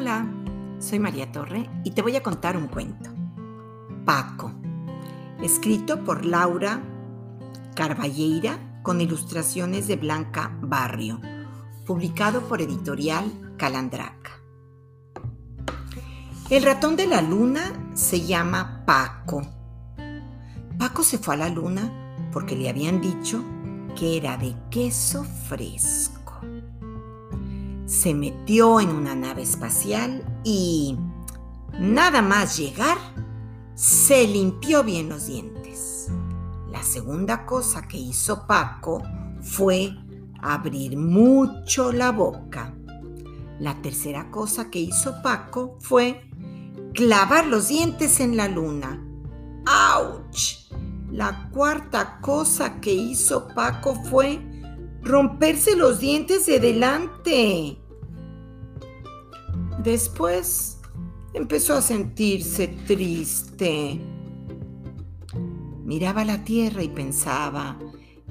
Hola, soy María Torre y te voy a contar un cuento. Paco, escrito por Laura Carballeira con ilustraciones de Blanca Barrio, publicado por editorial Calandraca. El ratón de la luna se llama Paco. Paco se fue a la luna porque le habían dicho que era de queso fresco se metió en una nave espacial y, nada más llegar, se limpió bien los dientes. La segunda cosa que hizo Paco fue abrir mucho la boca. La tercera cosa que hizo Paco fue clavar los dientes en la luna. ¡Auch! La cuarta cosa que hizo Paco fue romperse los dientes de delante. Después empezó a sentirse triste. Miraba la tierra y pensaba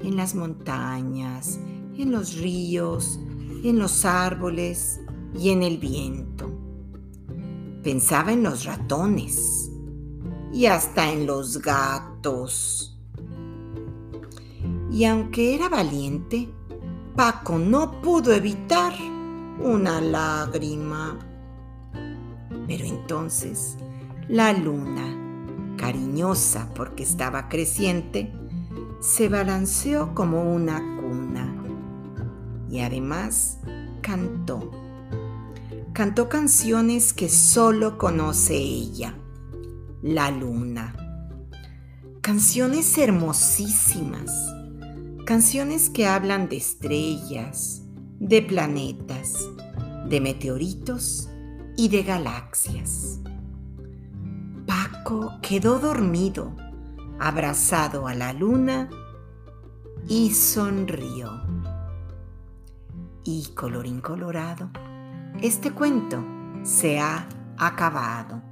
en las montañas, en los ríos, en los árboles y en el viento. Pensaba en los ratones y hasta en los gatos. Y aunque era valiente, Paco no pudo evitar una lágrima. Pero entonces la luna, cariñosa porque estaba creciente, se balanceó como una cuna y además cantó. Cantó canciones que solo conoce ella, la luna. Canciones hermosísimas Canciones que hablan de estrellas, de planetas, de meteoritos y de galaxias. Paco quedó dormido, abrazado a la luna y sonrió. Y colorín colorado, este cuento se ha acabado.